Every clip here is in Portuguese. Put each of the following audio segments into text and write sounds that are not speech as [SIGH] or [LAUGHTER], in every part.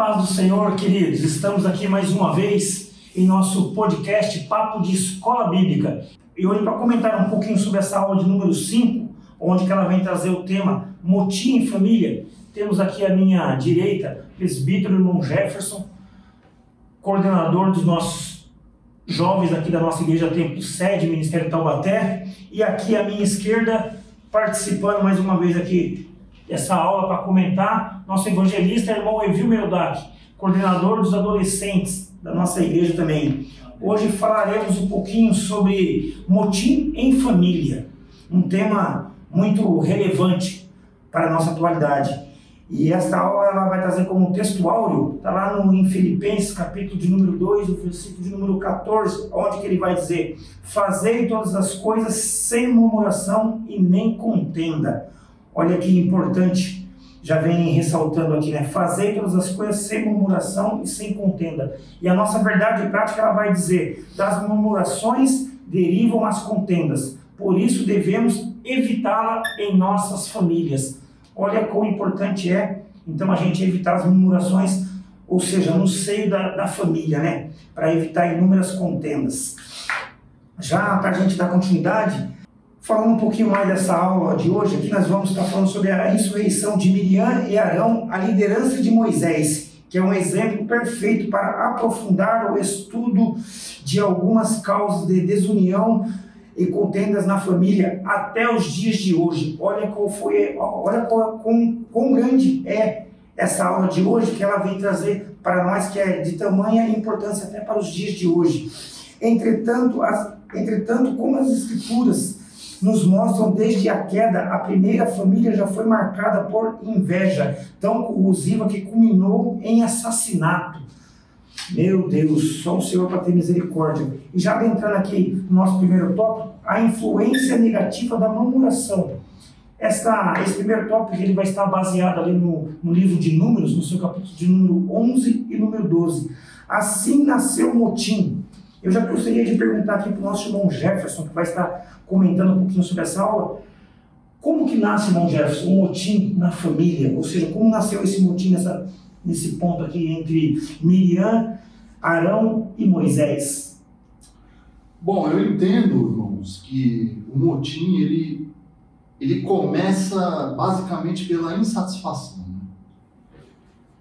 paz do Senhor, queridos. Estamos aqui mais uma vez em nosso podcast Papo de Escola Bíblica. E hoje para comentar um pouquinho sobre essa aula de número 5, onde que ela vem trazer o tema Motim em Família. Temos aqui à minha direita, presbítero irmão Jefferson, coordenador dos nossos jovens aqui da nossa igreja Templo Sede, Ministério Taubaté, e aqui à minha esquerda, participando mais uma vez aqui essa aula para comentar, nosso evangelista, irmão Evil Merodak, coordenador dos adolescentes da nossa igreja também. Hoje falaremos um pouquinho sobre motim em família, um tema muito relevante para a nossa atualidade. E esta aula ela vai trazer como texto áureo, está lá no, em Filipenses, capítulo de número 2, o versículo de número 14, onde que ele vai dizer: Fazei todas as coisas sem murmuração e nem contenda Olha que importante, já vem ressaltando aqui, né? Fazer todas as coisas sem murmuração e sem contenda. E a nossa verdade prática ela vai dizer: das murmurações derivam as contendas. Por isso devemos evitá-la em nossas famílias. Olha quão importante é, então, a gente evitar as murmurações, ou seja, no seio da, da família, né? Para evitar inúmeras contendas. Já para a gente dar continuidade, Falando um pouquinho mais dessa aula de hoje, aqui nós vamos estar falando sobre a insurreição de Miriam e Arão, a liderança de Moisés, que é um exemplo perfeito para aprofundar o estudo de algumas causas de desunião e contendas na família até os dias de hoje. Olha qual foi, olha qual, quão, quão grande é essa aula de hoje que ela vem trazer para nós, que é de tamanha importância até para os dias de hoje. Entretanto, as, entretanto como as escrituras nos mostram desde a queda, a primeira família já foi marcada por inveja tão corrosiva que culminou em assassinato. Meu Deus, só o Senhor para ter misericórdia. E já entrando aqui no nosso primeiro tópico, a influência negativa da murmuração. Esta, esse primeiro tópico ele vai estar baseado ali no, no livro de Números, no seu capítulo de número 11 e número 12. Assim nasceu o motim. Eu já gostaria de perguntar aqui para o nosso irmão Jefferson, que vai estar comentando um pouquinho sobre essa aula. Como que nasce, irmão Jefferson, um motim na família? Ou seja, como nasceu esse motim nessa, nesse ponto aqui entre Miriam, Arão e Moisés? Bom, eu entendo, irmãos, que o motim ele, ele começa basicamente pela insatisfação. Né?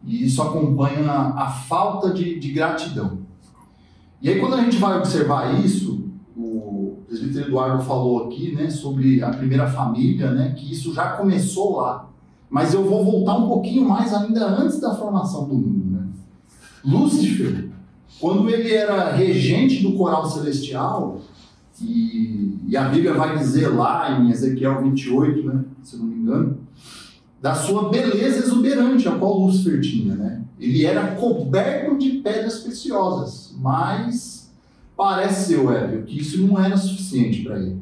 E isso acompanha a falta de, de gratidão. E aí, quando a gente vai observar isso, o presbítero Eduardo falou aqui né, sobre a primeira família, né, que isso já começou lá. Mas eu vou voltar um pouquinho mais ainda antes da formação do mundo. Né? Lúcifer, quando ele era regente do coral celestial, e, e, a Bíblia vai dizer lá em Ezequiel 28, né, se não me engano, da sua beleza exuberante, a qual Lúcifer tinha. Né? Ele era coberto de pedras preciosas mas parece ser, Hélio, que isso não era suficiente para ele.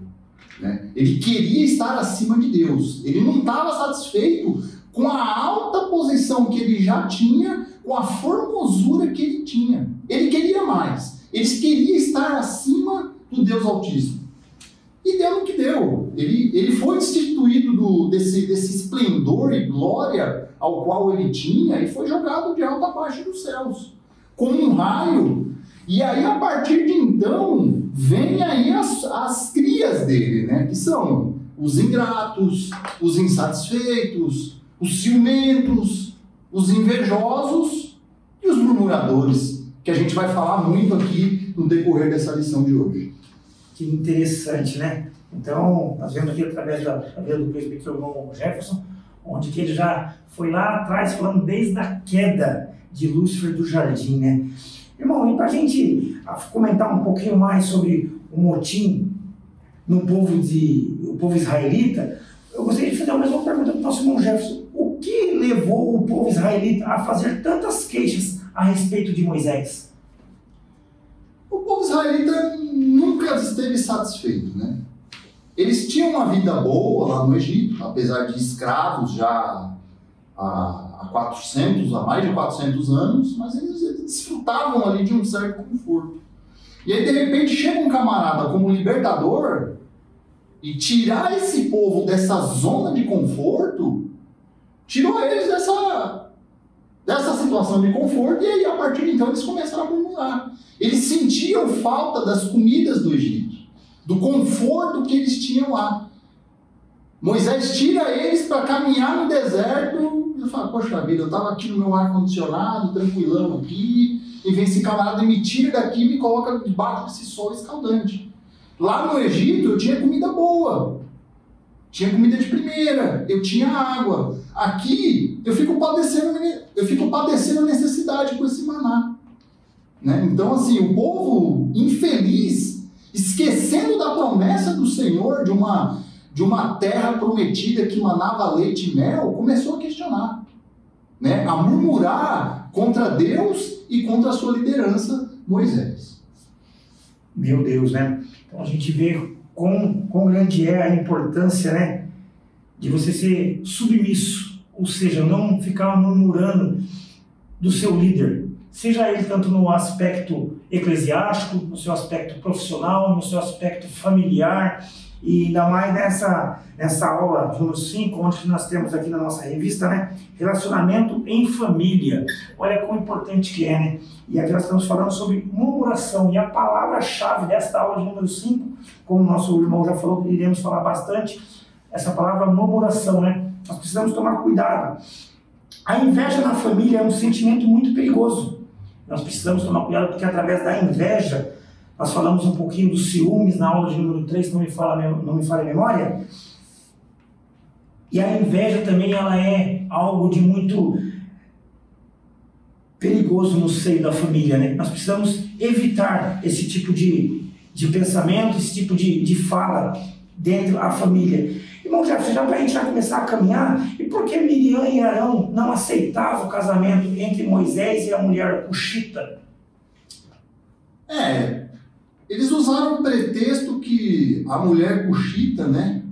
Né? Ele queria estar acima de Deus. Ele não estava satisfeito com a alta posição que ele já tinha, com a formosura que ele tinha. Ele queria mais. Ele queria estar acima do Deus Altíssimo. E deu o que deu. Ele, ele foi destituído do, desse, desse esplendor e glória ao qual ele tinha e foi jogado de alta parte dos céus. Com um raio e aí, a partir de então, vem aí as, as crias dele, né? Que são os ingratos, os insatisfeitos, os ciumentos, os invejosos e os murmuradores, que a gente vai falar muito aqui no decorrer dessa lição de hoje. Que interessante, né? Então, nós vemos aqui através da, da vida do presbítero irmão Jefferson, onde que ele já foi lá atrás falando desde a queda de Lúcifer do jardim, né? Irmão, e para a gente comentar um pouquinho mais sobre o motim no povo, de, o povo israelita, eu gostaria de fazer a mesma pergunta para o nosso irmão Jefferson. O que levou o povo israelita a fazer tantas queixas a respeito de Moisés? O povo israelita nunca esteve satisfeito, né? Eles tinham uma vida boa lá no Egito, apesar de escravos já há há 400, há mais de 400 anos, mas eles, eles desfrutavam ali de um certo conforto. E aí, de repente, chega um camarada como libertador e tirar esse povo dessa zona de conforto, tirou eles dessa, dessa situação de conforto, e aí a partir de então eles começaram a murmurar. Eles sentiam falta das comidas do Egito, do conforto que eles tinham lá. Moisés tira eles para caminhar no deserto e fala: Poxa vida, eu estava aqui no meu ar-condicionado, tranquilão aqui, e vem esse camarada e me tira daqui e me coloca debaixo desse sol escaldante. Lá no Egito eu tinha comida boa, tinha comida de primeira, eu tinha água. Aqui eu fico padecendo, eu fico padecendo necessidade por esse maná. Né? Então, assim, o povo infeliz, esquecendo da promessa do Senhor de uma, de uma terra prometida que manava leite e mel, começou a questionar, né? a murmurar contra Deus e contra a sua liderança, Moisés. Meu Deus, né? Então a gente vê quão, quão grande é a importância, né? De você ser submisso, ou seja, não ficar murmurando do seu líder, seja ele tanto no aspecto eclesiástico, no seu aspecto profissional, no seu aspecto familiar, e ainda mais nessa, nessa aula número 5, onde nós temos aqui na nossa revista, né? Relacionamento em família. Olha quão importante que é, né? E aqui nós estamos falando sobre murmuração. E a palavra-chave desta aula de número 5, como o nosso irmão já falou, que iremos falar bastante, essa palavra murmuração, né? Nós precisamos tomar cuidado. A inveja na família é um sentimento muito perigoso. Nós precisamos tomar cuidado porque através da inveja nós falamos um pouquinho dos ciúmes na aula de número 3, não me fala, não me fala a memória. E a inveja também ela é algo de muito perigoso no seio da família. Né? Nós precisamos evitar esse tipo de, de pensamento, esse tipo de, de fala dentro da família. Irmão Jefferson, já para a gente já começar a caminhar, e por que Miriam e Arão não aceitavam o casamento entre Moisés e a mulher Cuxita? É, eles usaram o pretexto que a mulher cuxita, né,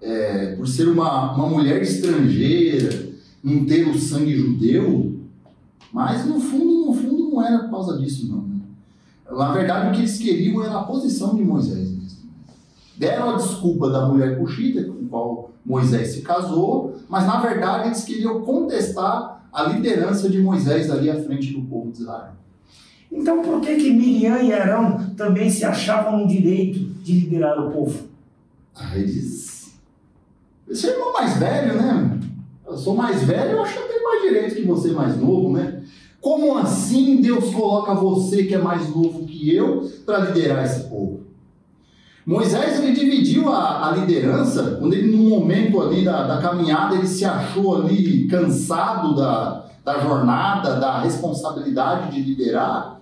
é, por ser uma, uma mulher estrangeira, não ter o sangue judeu, mas no fundo, no fundo não era por causa disso não. Né? Na verdade o que eles queriam era a posição de Moisés. Deram a desculpa da mulher cuxita, com a qual Moisés se casou, mas na verdade eles queriam contestar a liderança de Moisés ali à frente do povo de Israel. Então por que que Miriam e Arão também se achavam no direito de liderar o povo? Ah, eles... Esse é irmão mais velho, né? Eu sou mais velho, eu acho que eu tenho mais direito que você mais novo, né? Como assim Deus coloca você que é mais novo que eu para liderar esse povo? Moisés ele dividiu a, a, liderança, quando ele no momento ali da, da caminhada ele se achou ali cansado da, da jornada, da responsabilidade de liderar,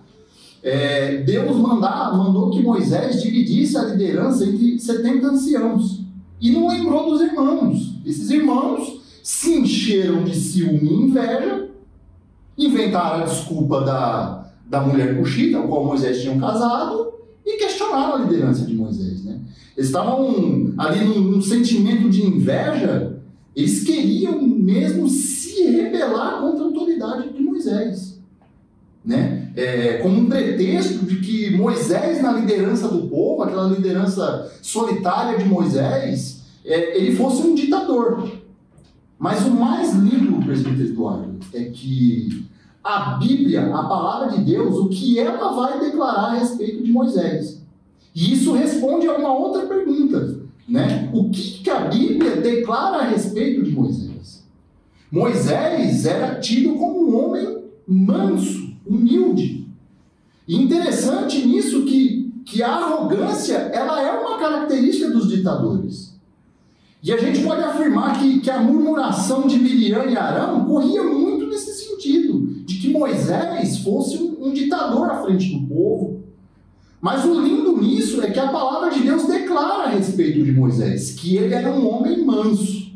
é, Deus mandar, mandou que Moisés dividisse a liderança entre 70 anciãos. E não lembrou dos irmãos. Esses irmãos se encheram de ciúme e inveja, inventaram a desculpa da, da mulher cuxita, com a qual Moisés tinha casado, e questionaram a liderança de? Eles estavam ali num, num sentimento de inveja, eles queriam mesmo se rebelar contra a autoridade de Moisés. Né? é, como um pretexto de que Moisés, na liderança do povo, aquela liderança solitária de Moisés, é, ele fosse um ditador. Mas o mais lindo, presbítero Eduardo, é que a Bíblia, a palavra de Deus, o que ela vai declarar a respeito de Moisés. E isso responde a uma outra pergunta, né? O que, que a Bíblia declara a respeito de Moisés? Moisés era tido como um homem manso, humilde. E interessante nisso que, que a arrogância ela é uma característica dos ditadores. E a gente pode afirmar que, que a murmuração de Miriam e Arão corria muito nesse sentido, de que Moisés fosse um, um ditador à frente do povo. Mas o lindo nisso é que a palavra de Deus declara a respeito de Moisés que ele era um homem manso.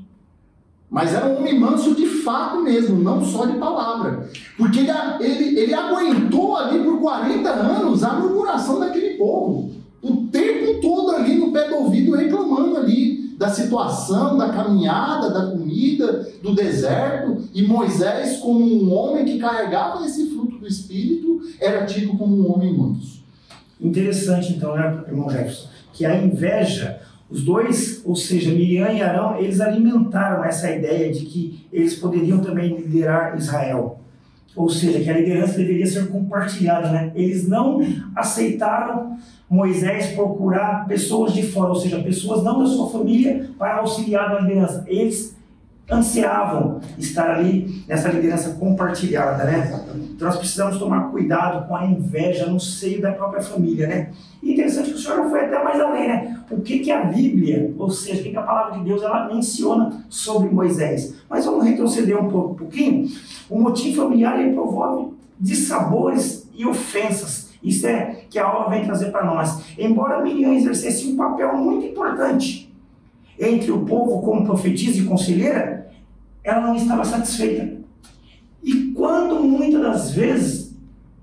Mas era um homem manso de fato mesmo, não só de palavra. Porque ele, ele, ele aguentou ali por 40 anos a murmuração daquele povo. O tempo todo ali no pé do ouvido reclamando ali da situação, da caminhada, da comida, do deserto. E Moisés, como um homem que carregava esse fruto do Espírito, era tido como um homem manso. Interessante então, né, irmão Jefferson, que a inveja os dois, ou seja, Miriam e Arão, eles alimentaram essa ideia de que eles poderiam também liderar Israel. Ou seja, que a liderança deveria ser compartilhada, né? Eles não aceitaram Moisés procurar pessoas de fora, ou seja, pessoas não da sua família para auxiliar na liderança. Eles ansiavam estar ali nessa liderança compartilhada, né? Então nós precisamos tomar cuidado com a inveja no seio da própria família, né? E interessante que o Senhor foi até mais além, né? O que, que a Bíblia, ou seja, o que, que a palavra de Deus ela menciona sobre Moisés. Mas vamos retroceder um pouquinho. O motim familiar ele promove dissabores e ofensas. Isso é que a aula vem trazer para nós. Embora Miriam exercesse um papel muito importante entre o povo como profetisa e conselheira, ela não estava satisfeita. E quando muitas das vezes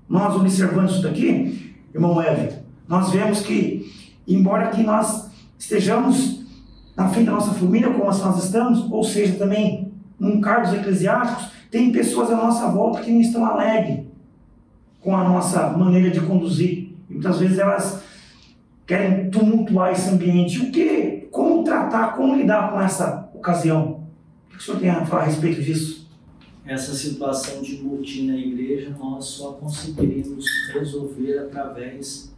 nós observamos isso daqui, irmão Eve, nós vemos que, embora que nós estejamos na frente da nossa família, como nós estamos, ou seja, também num cargos eclesiásticos, tem pessoas à nossa volta que não estão alegres com a nossa maneira de conduzir. E muitas vezes elas querem tumultuar esse ambiente. O que? Tratar, como lidar com essa ocasião? O que o senhor tem a falar a respeito disso? Essa situação de motim na igreja nós só conseguiríamos resolver através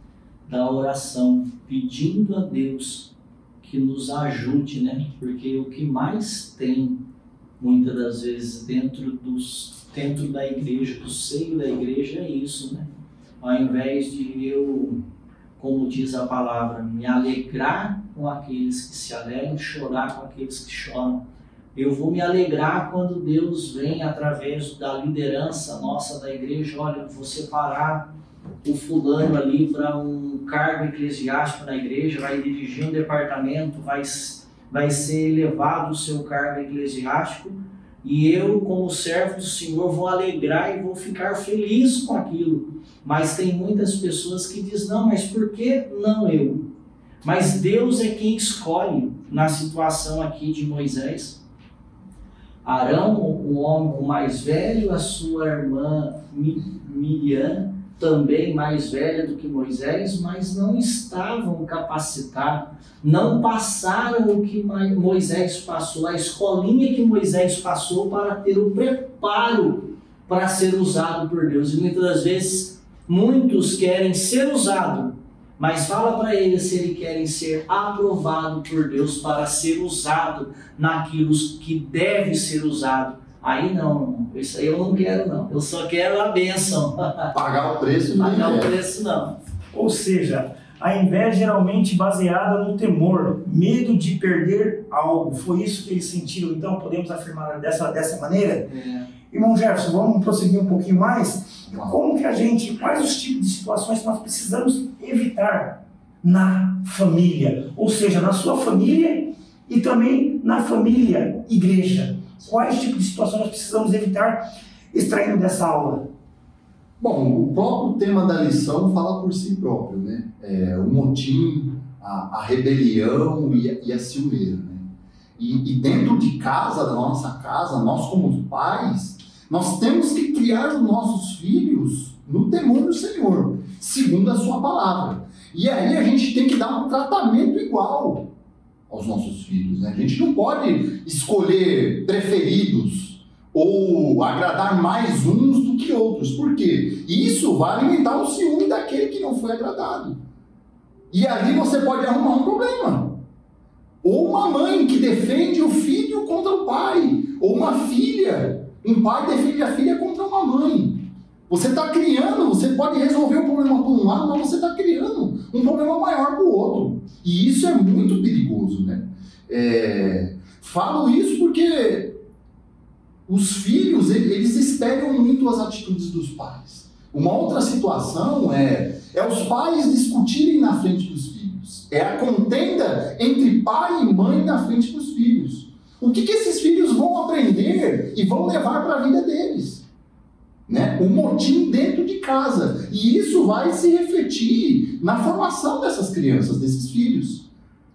da oração, pedindo a Deus que nos ajude, né? Porque o que mais tem muitas das vezes dentro dos dentro da igreja, do seio da igreja é isso, né? Ao invés de eu, como diz a palavra, me alegrar com aqueles que se alegram, chorar com aqueles que choram. Eu vou me alegrar quando Deus vem através da liderança nossa da igreja, olha, vou separar o fulano ali para um cargo eclesiástico na igreja, vai dirigir um departamento, vai vai ser elevado o seu cargo eclesiástico e eu, como servo do Senhor, vou alegrar e vou ficar feliz com aquilo. Mas tem muitas pessoas que dizem: não, mas por que não eu? Mas Deus é quem escolhe na situação aqui de Moisés. Arão, o homem mais velho, a sua irmã Miriam, também mais velha do que Moisés, mas não estavam capacitados, não passaram o que Moisés passou, a escolinha que Moisés passou para ter o preparo para ser usado por Deus. E muitas das vezes, muitos querem ser usados, mas fala para eles se eles querem ser aprovados por Deus para ser usado naquilo que deve ser usado Aí não, isso aí eu não quero não. Eu só quero a bênção. [LAUGHS] Pagar o preço não. Pagar o preço não. Ou seja, a inveja geralmente baseada no temor, medo de perder algo. Foi isso que eles sentiram. Então podemos afirmar dessa, dessa maneira? É. Irmão Jefferson, vamos prosseguir um pouquinho mais? Como que a gente, quais os tipos de situações que nós precisamos evitar na família? Ou seja, na sua família e também na família igreja. Quais tipos de situações nós precisamos evitar extraindo dessa aula? Bom, o próprio tema da lição fala por si próprio, né? É, o motim, a, a rebelião e a, e a ciumeira, né? E, e, dentro de casa, da nossa casa, nós como pais, nós temos que criar os nossos filhos no temor do Senhor, segundo a sua palavra. E aí a gente tem que dar um tratamento igual aos nossos filhos. Né? A gente não pode escolher preferidos ou agradar mais uns do que outros. Por quê? Isso vai alimentar o ciúme daquele que não foi agradado. E ali você pode arrumar um problema. Ou uma mãe que defende o filho contra o pai. Ou uma filha. Um pai defende a filha contra uma mãe. Você está criando, você pode resolver o problema por um lado, mas você está criando um problema maior para o outro. E isso é muito perigoso, né? É, falo isso porque os filhos, eles espelham muito as atitudes dos pais. Uma outra situação é, é os pais discutirem na frente dos filhos. É a contenda entre pai e mãe na frente dos filhos. O que, que esses filhos vão aprender e vão levar para a vida deles? Né? motim dentro de casa. E isso vai se refletir na formação dessas crianças, desses filhos.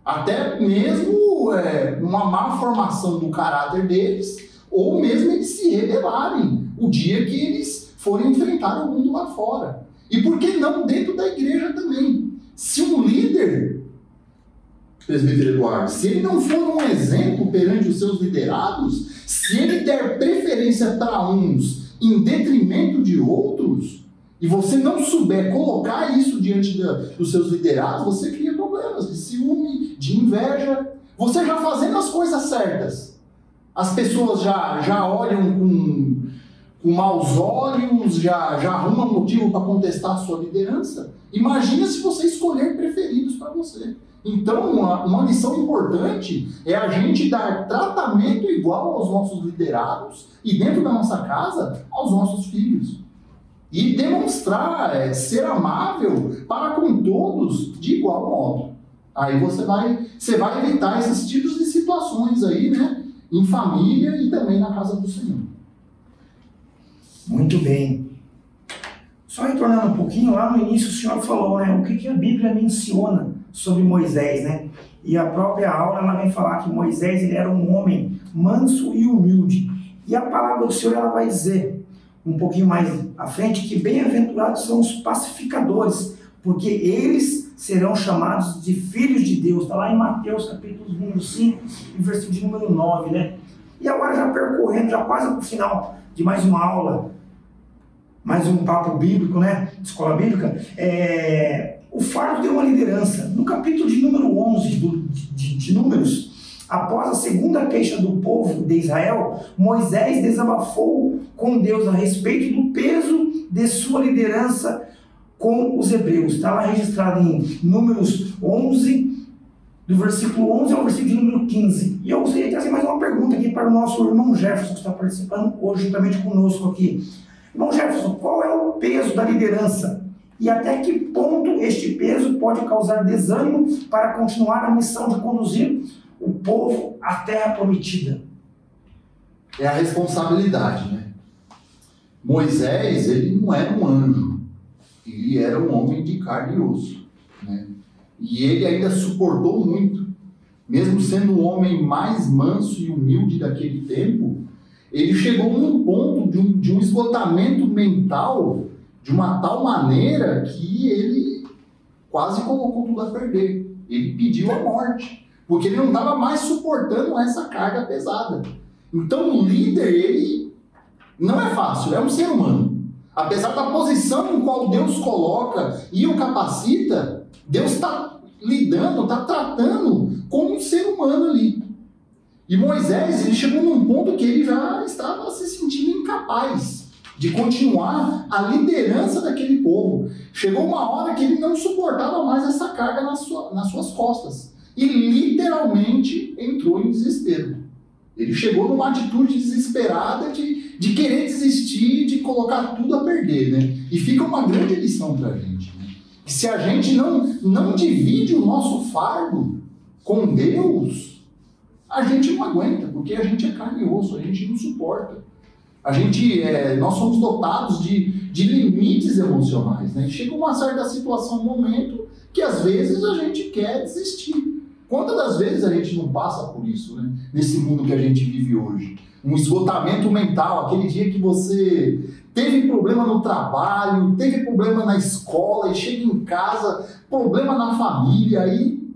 Até mesmo é, uma má formação do caráter deles, ou mesmo eles se rebelarem o dia que eles forem enfrentar o mundo lá fora. E por que não dentro da igreja também? Se um líder, presbítero Eduardo, se ele não for um exemplo perante os seus liderados, se ele der preferência para uns em detrimento de outros, e você não souber colocar isso diante da, dos seus liderados, você cria problemas de ciúme, de inveja. Você já fazendo as coisas certas, as pessoas já, já olham com, com maus olhos, já, já arrumam motivo para contestar a sua liderança. Imagina se você escolher preferidos para você. Então, uma, uma lição importante é a gente dar tratamento igual aos nossos liderados e, dentro da nossa casa, aos nossos filhos. E demonstrar, é, ser amável para com todos de igual modo. Aí você vai, você vai evitar esses tipos de situações aí, né? Em família e também na casa do Senhor. Muito bem. Só retornando um pouquinho, lá no início o senhor falou, né? O que, que a Bíblia menciona sobre Moisés, né? E a própria aula ela vem falar que Moisés ele era um homem manso e humilde. E a palavra do Senhor ela vai dizer um pouquinho mais à frente que bem-aventurados são os pacificadores, porque eles serão chamados de filhos de Deus. Está lá em Mateus capítulo número 5, versículo de número 9, né? E agora já percorrendo, já quase para o final de mais uma aula, mais um papo bíblico, né? Escola bíblica, é, o fardo deu uma liderança. No capítulo de número 11 do, de, de Números, após a segunda queixa do povo de Israel, Moisés desabafou com Deus a respeito do peso de sua liderança com os hebreus. Está lá registrado em Números 11, do versículo 11 ao versículo de número 15. E eu gostaria de trazer mais uma pergunta aqui para o nosso irmão Jefferson, que está participando hoje juntamente conosco aqui. Irmão Jefferson, qual é o peso da liderança e até que ponto este peso pode causar desânimo para continuar a missão de conduzir o povo à terra prometida. É a responsabilidade, né? Moisés, ele não era um anjo, ele era um homem de carne e osso, né? E ele ainda suportou muito, mesmo sendo o homem mais manso e humilde daquele tempo, ele chegou num ponto de um, de um esgotamento mental de uma tal maneira que ele quase colocou tudo a perder. Ele pediu a morte, porque ele não estava mais suportando essa carga pesada. Então, o líder, ele não é fácil, é um ser humano. Apesar da posição em qual Deus coloca e o capacita, Deus está lidando, está tratando como um ser humano ali. E Moisés, ele chegou num ponto que ele já estava se sentindo incapaz de continuar a liderança daquele povo. Chegou uma hora que ele não suportava mais essa carga nas, sua, nas suas costas e literalmente entrou em desespero. Ele chegou numa atitude desesperada de, de querer desistir, de colocar tudo a perder. Né? E fica uma grande lição para a gente. Né? Que se a gente não, não divide o nosso fardo com Deus, a gente não aguenta, porque a gente é carne e osso, a gente não suporta. A gente, é, nós somos dotados de, de limites emocionais. Né? Chega uma certa situação, um momento, que às vezes a gente quer desistir. Quantas das vezes a gente não passa por isso, né? Nesse mundo que a gente vive hoje. Um esgotamento mental, aquele dia que você teve problema no trabalho, teve problema na escola e chega em casa, problema na família, aí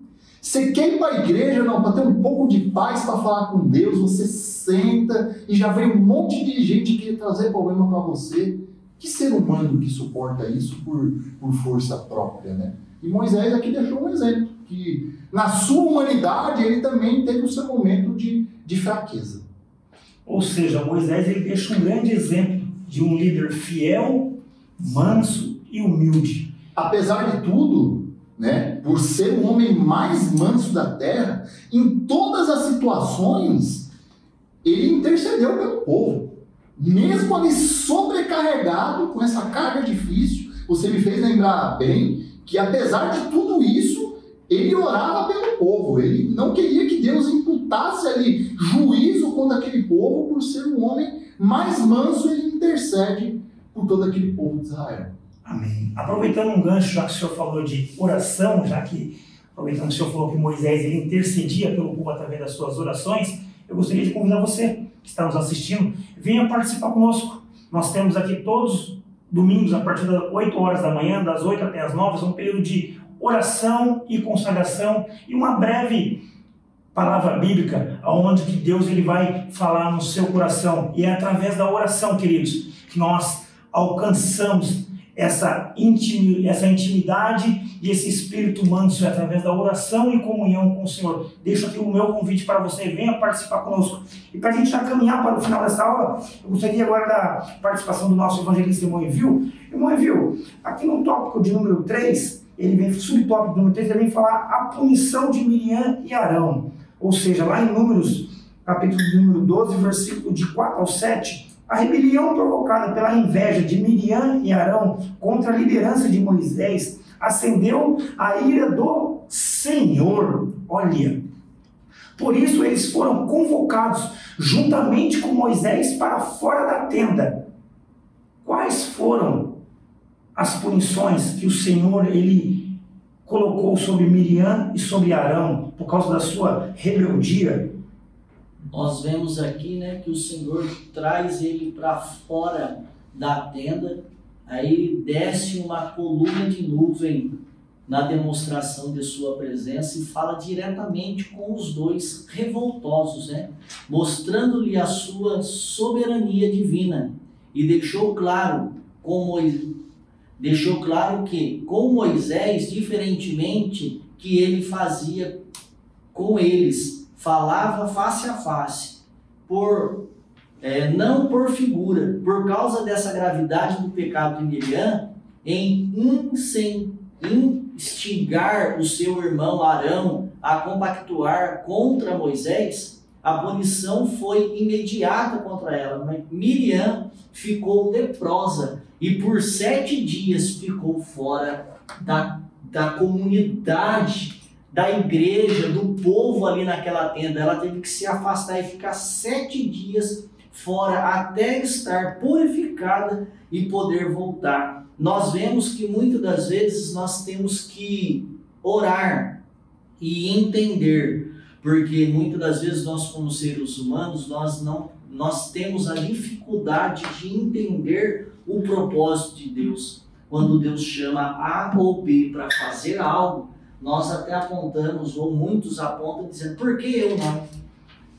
você quer ir para a igreja, não, para ter um pouco de paz para falar com Deus, você senta e já vem um monte de gente que quer trazer problema para você. Que ser humano que suporta isso por, por força própria, né? E Moisés aqui deixou um exemplo, que na sua humanidade ele também teve o seu momento de, de fraqueza. Ou seja, Moisés ele deixa um grande exemplo de um líder fiel, manso e humilde. Apesar de tudo, né, por ser o homem mais manso da terra, em todas as situações ele intercedeu pelo povo. Mesmo ali sobrecarregado com essa carga difícil, você me fez lembrar bem que apesar de tudo isso, ele orava pelo povo. Ele não queria que Deus imputasse ali juízo contra aquele povo por ser um homem mais manso, ele intercede por todo aquele povo de Israel. Amém. Aproveitando um gancho, já que o senhor falou de oração, já que aproveitando o senhor falou que Moisés ele intercedia pelo povo através das suas orações, eu gostaria de convidar você que está nos assistindo, venha participar conosco. Nós temos aqui todos domingos, a partir das 8 horas da manhã, das 8 até as 9, um período de oração e consagração e uma breve palavra bíblica, onde que Deus ele vai falar no seu coração. E é através da oração, queridos, que nós alcançamos essa, intimi, essa intimidade e esse espírito manso através da oração e comunhão com o Senhor. Deixo aqui o meu convite para você, venha participar conosco. E para a gente já caminhar para o final dessa aula, eu gostaria agora da participação do nosso evangelista irmão Envio. Irmão Envio, aqui no tópico de número 3, ele vem, subtópico número 3, ele vem falar a punição de Miriam e Arão. Ou seja, lá em Números, capítulo número 12, versículo de 4 ao 7, a rebelião provocada pela inveja de Miriam e Arão contra a liderança de Moisés acendeu a ira do Senhor. Olha. Por isso eles foram convocados juntamente com Moisés para fora da tenda. Quais foram as punições que o Senhor ele colocou sobre Miriam e sobre Arão por causa da sua rebeldia? Nós vemos aqui né, que o Senhor traz ele para fora da tenda, aí desce uma coluna de nuvem na demonstração de sua presença e fala diretamente com os dois revoltosos, né? mostrando-lhe a sua soberania divina e deixou claro como deixou claro que com Moisés, diferentemente que ele fazia com eles, falava face a face, por é, não por figura, por causa dessa gravidade do pecado de Miriam, em instigar o seu irmão Arão a compactuar contra Moisés, a punição foi imediata contra ela. Mas Miriam ficou leprosa e por sete dias ficou fora da, da comunidade da igreja, do povo ali naquela tenda. Ela teve que se afastar e ficar sete dias fora até estar purificada e poder voltar. Nós vemos que muitas das vezes nós temos que orar e entender, porque muitas das vezes nós como seres humanos nós não nós temos a dificuldade de entender o propósito de Deus. Quando Deus chama A ou B para fazer algo, nós até apontamos, ou muitos apontam, dizendo: por que eu não?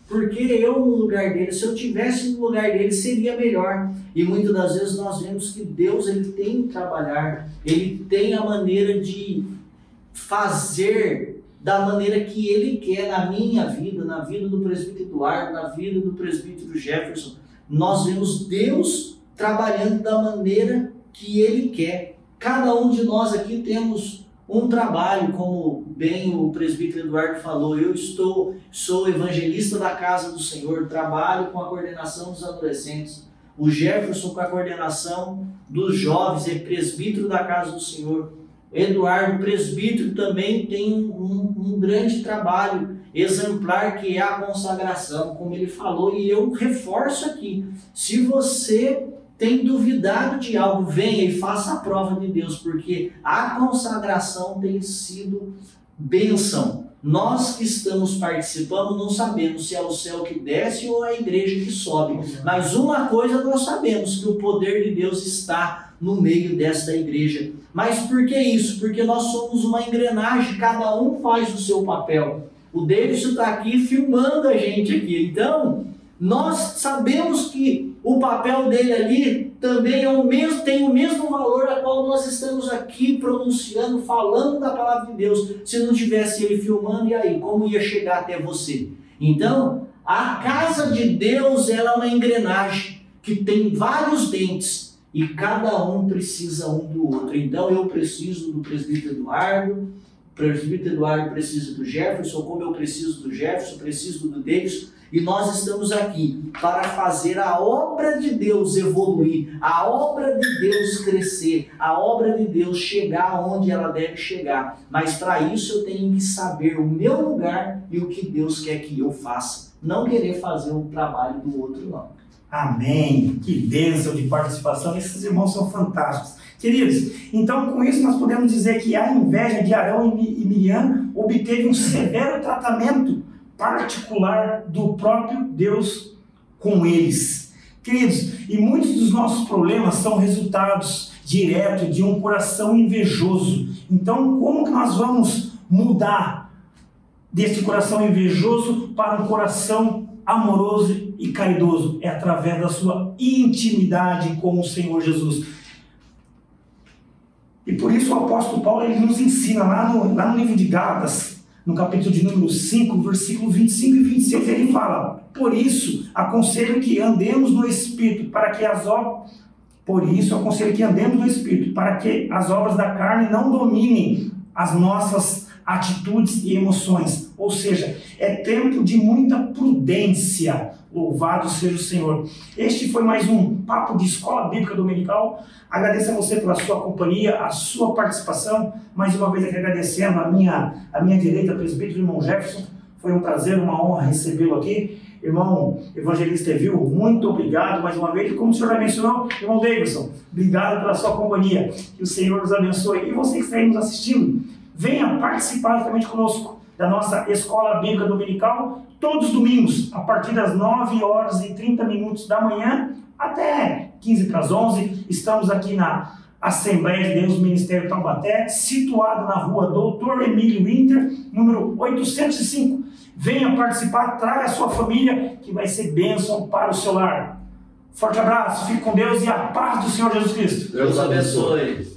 Por que eu no lugar dele? Se eu tivesse no lugar dele, seria melhor. E muitas das vezes nós vemos que Deus ele tem que trabalhar, ele tem a maneira de fazer da maneira que ele quer na minha vida, na vida do presbítero Eduardo, na vida do presbítero Jefferson. Nós vemos Deus trabalhando da maneira que ele quer. Cada um de nós aqui temos um trabalho, como bem o presbítero Eduardo falou, eu estou sou evangelista da casa do Senhor, trabalho com a coordenação dos adolescentes, o Jefferson com a coordenação dos jovens, é presbítero da casa do Senhor. Eduardo, presbítero, também tem um, um grande trabalho exemplar que é a consagração, como ele falou, e eu reforço aqui: se você tem duvidado de algo, venha e faça a prova de Deus, porque a consagração tem sido bênção. Nós que estamos participando não sabemos se é o céu que desce ou a igreja que sobe, mas uma coisa nós sabemos: que o poder de Deus está no meio desta igreja. Mas por que isso? Porque nós somos uma engrenagem, cada um faz o seu papel. O Davidson está aqui filmando a gente aqui, então nós sabemos que o papel dele ali também é o mesmo, tem o mesmo valor a qual nós estamos aqui pronunciando, falando da palavra de Deus. Se não tivesse ele filmando, e aí, como ia chegar até você? Então, a casa de Deus ela é uma engrenagem que tem vários dentes e cada um precisa um do outro. Então, eu preciso do presbítero Eduardo, o presbítero Eduardo precisa do Jefferson, como eu preciso do Jefferson, preciso do Davis e nós estamos aqui para fazer a obra de Deus evoluir, a obra de Deus crescer, a obra de Deus chegar onde ela deve chegar. Mas para isso eu tenho que saber o meu lugar e o que Deus quer que eu faça. Não querer fazer o trabalho do outro, não. Amém. Que bênção de participação. Esses irmãos são fantásticos. Queridos, então com isso nós podemos dizer que a inveja de Arão e Miriam obteve um severo tratamento particular do próprio Deus com eles. Queridos, e muitos dos nossos problemas são resultados diretos de um coração invejoso. Então, como que nós vamos mudar deste coração invejoso para um coração amoroso e caridoso. É através da sua intimidade com o Senhor Jesus. E por isso o apóstolo Paulo ele nos ensina lá no, lá no livro de Gálatas, no capítulo de número 5, versículo 25 e 26, ele fala: Por isso aconselho que andemos no Espírito, para que as obras. Por isso aconselho que andemos no Espírito, para que as obras da carne não dominem as nossas atitudes e emoções. Ou seja, é tempo de muita prudência. Louvado seja o Senhor. Este foi mais um papo de escola bíblica dominical. Agradeço a você pela sua companhia, a sua participação. Mais uma vez aqui agradecendo a minha, a minha direita, presbítero irmão Jefferson. Foi um prazer, uma honra recebê-lo aqui. Irmão Evangelista Evil, muito obrigado mais uma vez. Como o senhor já mencionou, irmão Davidson, obrigado pela sua companhia. Que o Senhor nos abençoe. E você que está aí nos assistindo, venha participar juntamente conosco da nossa escola bíblica dominical, todos os domingos, a partir das 9 horas e 30 minutos da manhã até 15 para as 11. Estamos aqui na Assembleia de Deus Ministério Taubaté, situado na rua Doutor Emílio Winter, número 805. Venha participar, traga a sua família, que vai ser bênção para o seu lar. Forte abraço, fique com Deus e a paz do Senhor Jesus Cristo. Deus abençoe.